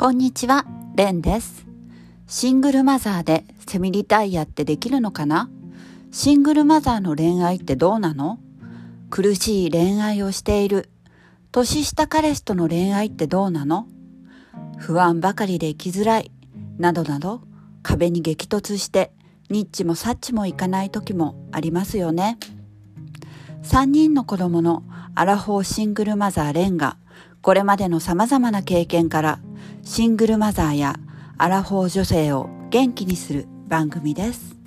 こんにちは、レンです。シングルマザーでセミリタイヤってできるのかな？シングルマザーの恋愛ってどうなの？苦しい恋愛をしている。年下彼氏との恋愛ってどうなの？不安ばかりで生きづらい。などなど壁に激突してニッチもサッチもいかない時もありますよね。3人の子供のアラフォーシングルマザーレンがこれまでの様々な経験からシングルマザーやアラフォー女性を元気にする番組です。